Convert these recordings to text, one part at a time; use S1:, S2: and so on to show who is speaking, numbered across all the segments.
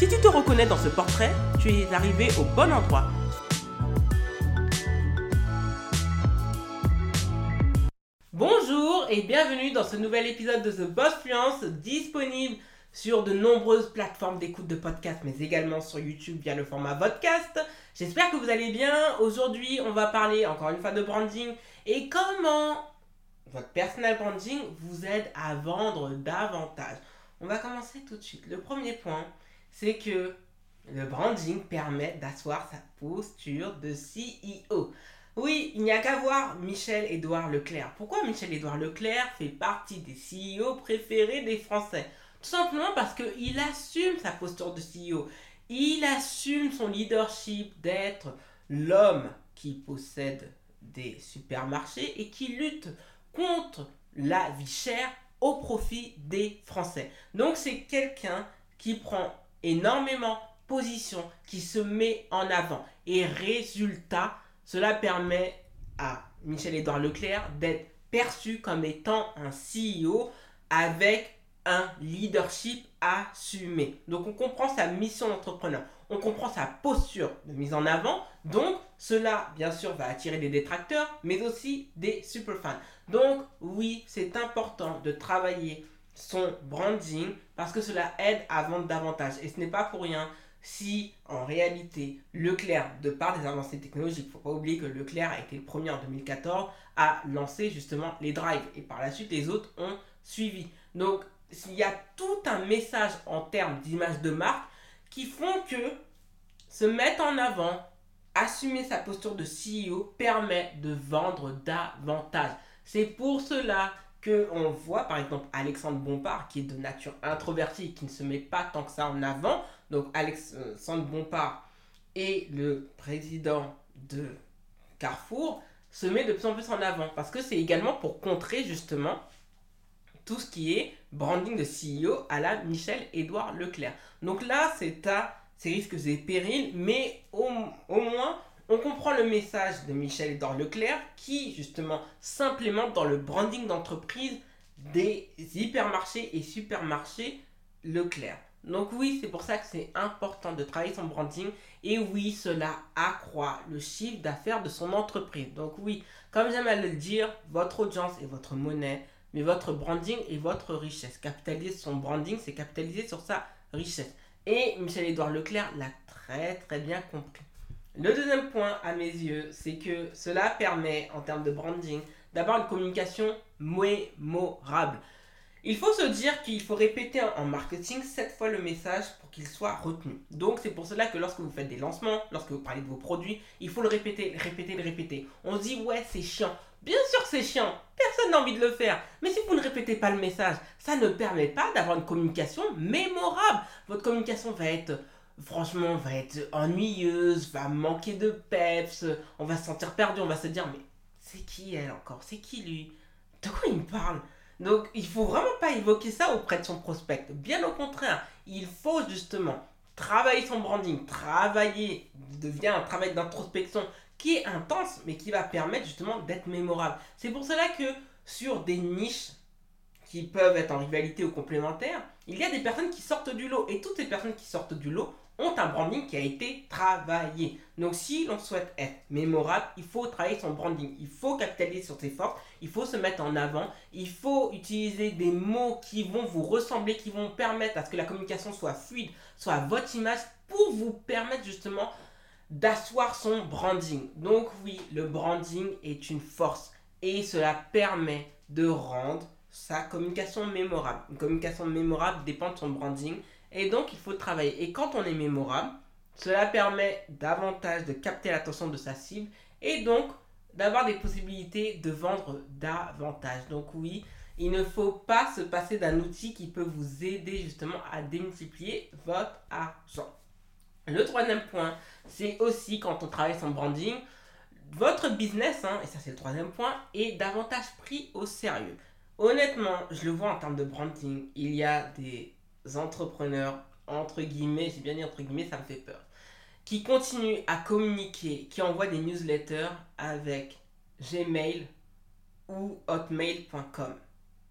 S1: Si tu te reconnais dans ce portrait, tu es arrivé au bon endroit. Bonjour et bienvenue dans ce nouvel épisode de The Boss Fluence disponible sur de nombreuses plateformes d'écoute de podcast, mais également sur YouTube via le format podcast. J'espère que vous allez bien. Aujourd'hui, on va parler encore une fois de branding et comment votre personal branding vous aide à vendre davantage. On va commencer tout de suite. Le premier point, c'est que le branding permet d'asseoir sa posture de CEO. Oui, il n'y a qu'à voir Michel-Édouard Leclerc. Pourquoi Michel-Édouard Leclerc fait partie des CEO préférés des Français? Tout simplement parce qu'il assume sa posture de CEO. Il assume son leadership d'être l'homme qui possède des supermarchés et qui lutte contre la vie chère au profit des Français. Donc c'est quelqu'un qui prend énormément position, qui se met en avant. Et résultat, cela permet à Michel-Édouard Leclerc d'être perçu comme étant un CEO avec un leadership assumé. Donc on comprend sa mission d'entrepreneur, on comprend sa posture de mise en avant. Donc cela, bien sûr, va attirer des détracteurs, mais aussi des super fans. Donc oui, c'est important de travailler son branding parce que cela aide à vendre davantage. Et ce n'est pas pour rien si en réalité Leclerc, de par des avancées technologiques, il ne faut pas oublier que Leclerc a été le premier en 2014 à lancer justement les drives et par la suite les autres ont suivi. Donc il y a tout un message en termes d'image de marque qui font que se mettre en avant, assumer sa posture de CEO permet de vendre davantage. C'est pour cela que on voit par exemple Alexandre Bompard qui est de nature introverti et qui ne se met pas tant que ça en avant. Donc Alexandre Bompard et le président de Carrefour se met de plus en plus en avant parce que c'est également pour contrer justement tout ce qui est branding de CEO à la Michel-Édouard Leclerc. Donc là, c'est à ses risques et périls, mais au moins, on comprend le message de Michel-Édouard Leclerc qui, justement, s'implémente dans le branding d'entreprise des hypermarchés et supermarchés Leclerc. Donc oui, c'est pour ça que c'est important de travailler son branding et oui, cela accroît le chiffre d'affaires de son entreprise. Donc oui, comme j'aime à le dire, votre audience et votre monnaie mais votre branding et votre richesse. Capitaliser son branding, c'est capitaliser sur sa richesse. Et Michel-Édouard Leclerc l'a très très bien compris. Le deuxième point à mes yeux, c'est que cela permet en termes de branding d'avoir une communication mémorable. Il faut se dire qu'il faut répéter en marketing sept fois le message pour qu'il soit retenu. Donc c'est pour cela que lorsque vous faites des lancements, lorsque vous parlez de vos produits, il faut le répéter, le répéter, le répéter. On se dit ouais c'est chiant. Bien sûr c'est chiant, personne n'a envie de le faire. Mais si vous ne répétez pas le message, ça ne permet pas d'avoir une communication mémorable. Votre communication va être franchement va être ennuyeuse, va manquer de peps, on va se sentir perdu, on va se dire mais c'est qui elle encore? C'est qui lui? De quoi il me parle? Donc, il faut vraiment pas évoquer ça auprès de son prospect. Bien au contraire, il faut justement travailler son branding, travailler, devient un travail d'introspection qui est intense, mais qui va permettre justement d'être mémorable. C'est pour cela que sur des niches qui peuvent être en rivalité ou complémentaires, il y a des personnes qui sortent du lot. Et toutes ces personnes qui sortent du lot ont un branding qui a été travaillé. Donc si l'on souhaite être mémorable, il faut travailler son branding, il faut capitaliser sur ses forces, il faut se mettre en avant, il faut utiliser des mots qui vont vous ressembler, qui vont permettre à ce que la communication soit fluide, soit votre image pour vous permettre justement d'asseoir son branding. Donc oui, le branding est une force et cela permet de rendre sa communication mémorable. Une communication mémorable dépend de son branding et donc, il faut travailler. Et quand on est mémorable, cela permet davantage de capter l'attention de sa cible et donc d'avoir des possibilités de vendre davantage. Donc oui, il ne faut pas se passer d'un outil qui peut vous aider justement à démultiplier votre argent. Le troisième point, c'est aussi quand on travaille son branding, votre business, hein, et ça c'est le troisième point, est davantage pris au sérieux. Honnêtement, je le vois en termes de branding, il y a des entrepreneurs, entre guillemets, j'ai bien dit entre guillemets, ça me fait peur, qui continuent à communiquer, qui envoient des newsletters avec Gmail ou hotmail.com.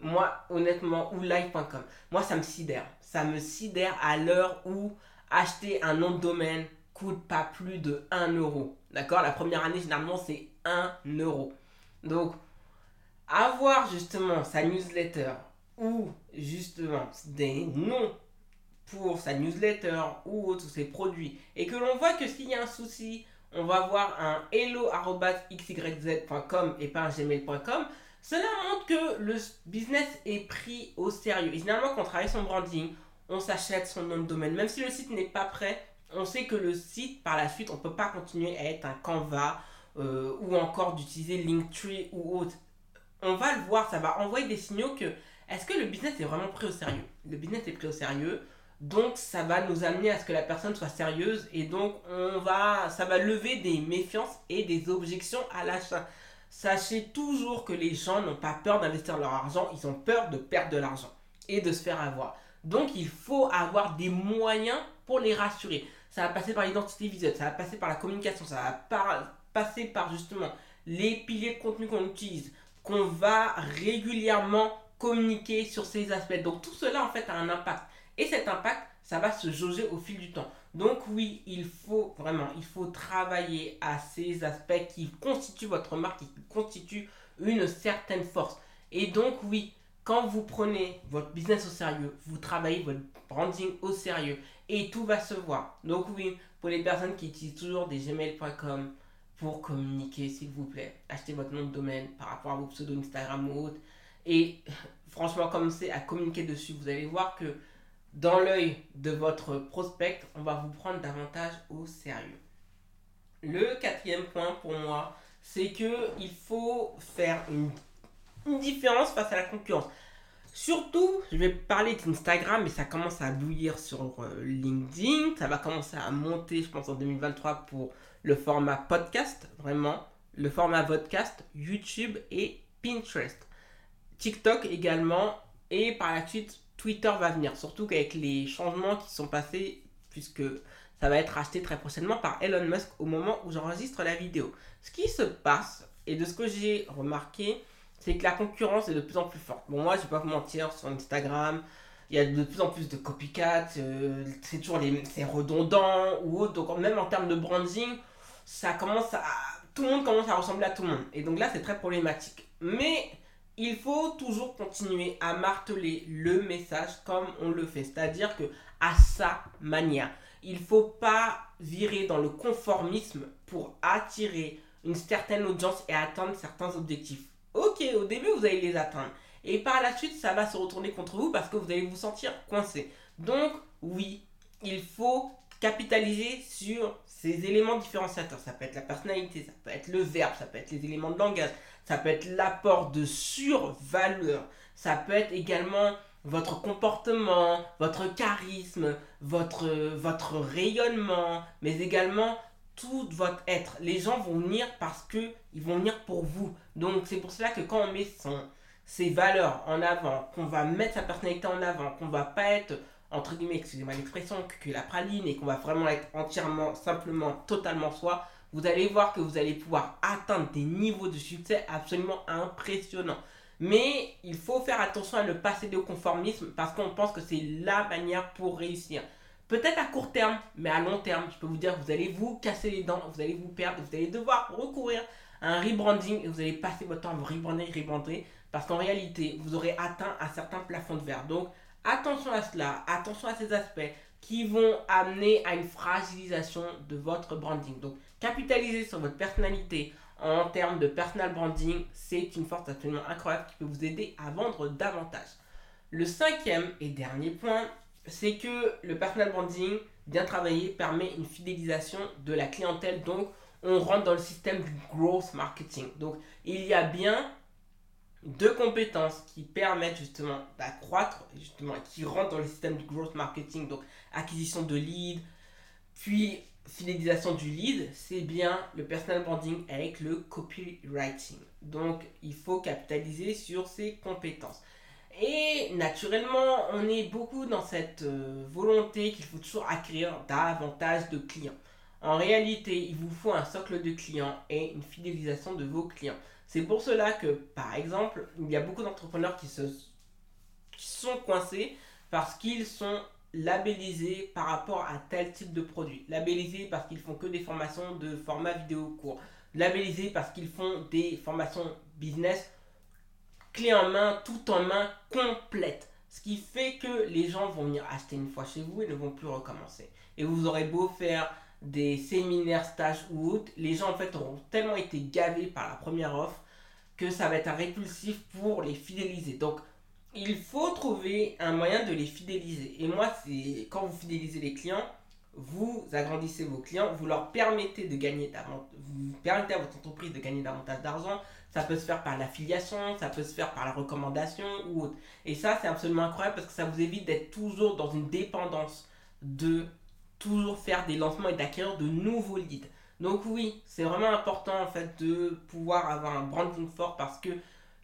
S1: Moi, honnêtement, ou live.com. Moi, ça me sidère. Ça me sidère à l'heure où acheter un nom de domaine coûte pas plus de 1 euro. D'accord? La première année, généralement, c'est 1 euro. Donc, avoir justement sa newsletter ou justement des noms pour sa newsletter ou tous ses produits et que l'on voit que s'il y a un souci, on va voir un hello.xyz.com et pas un gmail.com, cela montre que le business est pris au sérieux. Et généralement, quand on travaille son branding, on s'achète son nom de domaine. Même si le site n'est pas prêt, on sait que le site, par la suite, on ne peut pas continuer à être un Canva euh, ou encore d'utiliser Linktree ou autre. On va le voir, ça va envoyer des signaux que est-ce que le business est vraiment pris au sérieux? Le business est pris au sérieux, donc ça va nous amener à ce que la personne soit sérieuse et donc on va, ça va lever des méfiances et des objections à l'achat. Sachez toujours que les gens n'ont pas peur d'investir leur argent, ils ont peur de perdre de l'argent et de se faire avoir. Donc il faut avoir des moyens pour les rassurer. Ça va passer par l'identité visuelle, ça va passer par la communication, ça va passer par justement les piliers de contenu qu'on utilise, qu'on va régulièrement communiquer sur ces aspects. Donc tout cela en fait a un impact. Et cet impact, ça va se jauger au fil du temps. Donc oui, il faut vraiment, il faut travailler à ces aspects qui constituent votre marque, qui constituent une certaine force. Et donc oui, quand vous prenez votre business au sérieux, vous travaillez votre branding au sérieux et tout va se voir. Donc oui, pour les personnes qui utilisent toujours des gmail.com pour communiquer, s'il vous plaît, achetez votre nom de domaine par rapport à vos pseudo Instagram ou autre. Et franchement, commencez à communiquer dessus. Vous allez voir que dans l'œil de votre prospect, on va vous prendre davantage au sérieux. Le quatrième point pour moi, c'est que il faut faire une différence face à la concurrence. Surtout, je vais parler d'Instagram, mais ça commence à bouillir sur euh, LinkedIn. Ça va commencer à monter, je pense, en 2023 pour le format podcast, vraiment. Le format podcast, YouTube et Pinterest. TikTok également. Et par la suite, Twitter va venir. Surtout qu'avec les changements qui sont passés, puisque ça va être acheté très prochainement par Elon Musk au moment où j'enregistre la vidéo. Ce qui se passe, et de ce que j'ai remarqué, c'est que la concurrence est de plus en plus forte. Bon, moi, je vais pas vous mentir, sur Instagram, il y a de plus en plus de copycats, euh, c'est toujours les, c'est redondant ou autre. Donc, même en termes de branding, ça commence à. Tout le monde commence à ressembler à tout le monde. Et donc là, c'est très problématique. Mais il faut toujours continuer à marteler le message comme on le fait. C'est-à-dire que à sa manière. Il faut pas virer dans le conformisme pour attirer une certaine audience et atteindre certains objectifs. Ok, au début, vous allez les atteindre. Et par la suite, ça va se retourner contre vous parce que vous allez vous sentir coincé. Donc, oui, il faut capitaliser sur ces éléments différenciateurs. Ça peut être la personnalité, ça peut être le verbe, ça peut être les éléments de langage, ça peut être l'apport de survaleur, ça peut être également votre comportement, votre charisme, votre, votre rayonnement, mais également tout votre être. Les gens vont venir parce que ils vont venir pour vous. Donc c'est pour cela que quand on met son, ses valeurs en avant, qu'on va mettre sa personnalité en avant, qu'on va pas être entre guillemets, excusez-moi l'expression, que la praline et qu'on va vraiment être entièrement, simplement, totalement soi, vous allez voir que vous allez pouvoir atteindre des niveaux de succès absolument impressionnants. Mais il faut faire attention à ne pas céder au conformisme parce qu'on pense que c'est la manière pour réussir. Peut-être à court terme, mais à long terme, je peux vous dire que vous allez vous casser les dents, vous allez vous perdre, vous allez devoir recourir à un rebranding et vous allez passer votre temps à vous rebrander, rebrander, parce qu'en réalité, vous aurez atteint un certain plafond de verre. Donc, attention à cela, attention à ces aspects qui vont amener à une fragilisation de votre branding. Donc, capitaliser sur votre personnalité en termes de personal branding, c'est une force absolument incroyable qui peut vous aider à vendre davantage. Le cinquième et dernier point, c'est que le personal branding bien travaillé permet une fidélisation de la clientèle. Donc, on rentre dans le système du growth marketing. Donc, il y a bien deux compétences qui permettent justement d'accroître, justement, qui rentrent dans le système du growth marketing. Donc, acquisition de leads, Puis, fidélisation du lead, c'est bien le personal branding avec le copywriting. Donc, il faut capitaliser sur ses compétences. Et naturellement, on est beaucoup dans cette euh, volonté qu'il faut toujours acquérir davantage de clients. En réalité, il vous faut un socle de clients et une fidélisation de vos clients. C'est pour cela que, par exemple, il y a beaucoup d'entrepreneurs qui, se, sont coincés parce qu'ils sont labellisés par rapport à tel type de produit. Labellisés parce qu'ils font que des formations de format vidéo court. Labellisés parce qu'ils font des formations business clé en main, tout en main, complète. Ce qui fait que les gens vont venir acheter une fois chez vous et ne vont plus recommencer. Et vous aurez beau faire des séminaires, stages ou autres, les gens en fait auront tellement été gavés par la première offre que ça va être un répulsif pour les fidéliser. Donc il faut trouver un moyen de les fidéliser. Et moi, c'est quand vous fidélisez les clients, vous agrandissez vos clients, vous leur permettez de gagner vous permettez à votre entreprise de gagner davantage d'argent. Ça peut se faire par l'affiliation, ça peut se faire par la recommandation ou autre. Et ça, c'est absolument incroyable parce que ça vous évite d'être toujours dans une dépendance de toujours faire des lancements et d'acquérir de nouveaux leads. Donc oui, c'est vraiment important en fait de pouvoir avoir un branding fort parce que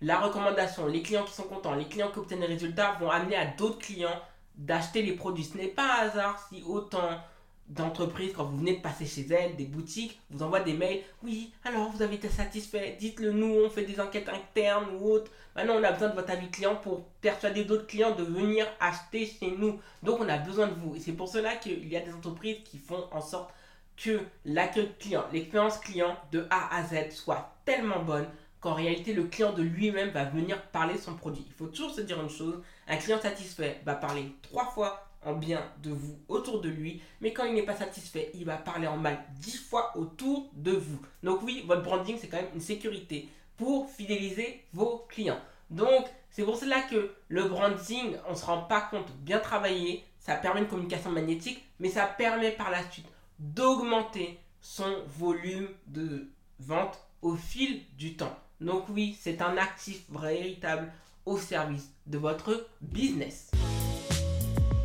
S1: la recommandation, les clients qui sont contents, les clients qui obtiennent des résultats vont amener à d'autres clients d'acheter les produits. Ce n'est pas un hasard si autant d'entreprises, quand vous venez de passer chez elles, des boutiques, vous envoient des mails. Oui, alors vous avez été satisfait, dites-le nous, on fait des enquêtes internes ou autres. Maintenant, on a besoin de votre avis client pour persuader d'autres clients de venir acheter chez nous. Donc, on a besoin de vous. Et c'est pour cela qu'il y a des entreprises qui font en sorte que l'accueil client, l'expérience client de A à Z soit tellement bonne qu'en réalité, le client de lui-même va venir parler son produit. Il faut toujours se dire une chose, un client satisfait va parler trois fois en bien de vous autour de lui, mais quand il n'est pas satisfait, il va parler en mal dix fois autour de vous. Donc oui, votre branding, c'est quand même une sécurité pour fidéliser vos clients. Donc, c'est pour cela que le branding, on ne se rend pas compte, bien travaillé, ça permet une communication magnétique, mais ça permet par la suite d'augmenter son volume de vente au fil du temps. Donc oui, c'est un actif véritable au service de votre business.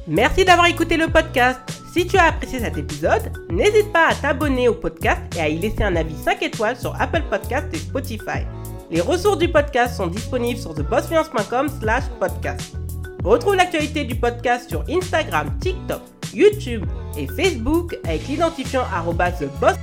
S1: Merci d'avoir écouté le podcast. Si tu as apprécié cet épisode, n'hésite pas à t'abonner au podcast et à y laisser un avis 5 étoiles sur Apple Podcast et Spotify. Les ressources du podcast sont disponibles sur thebossfluence.com slash podcast. Retrouve l'actualité du podcast sur Instagram, TikTok, YouTube et Facebook avec l'identifiant arroba theboss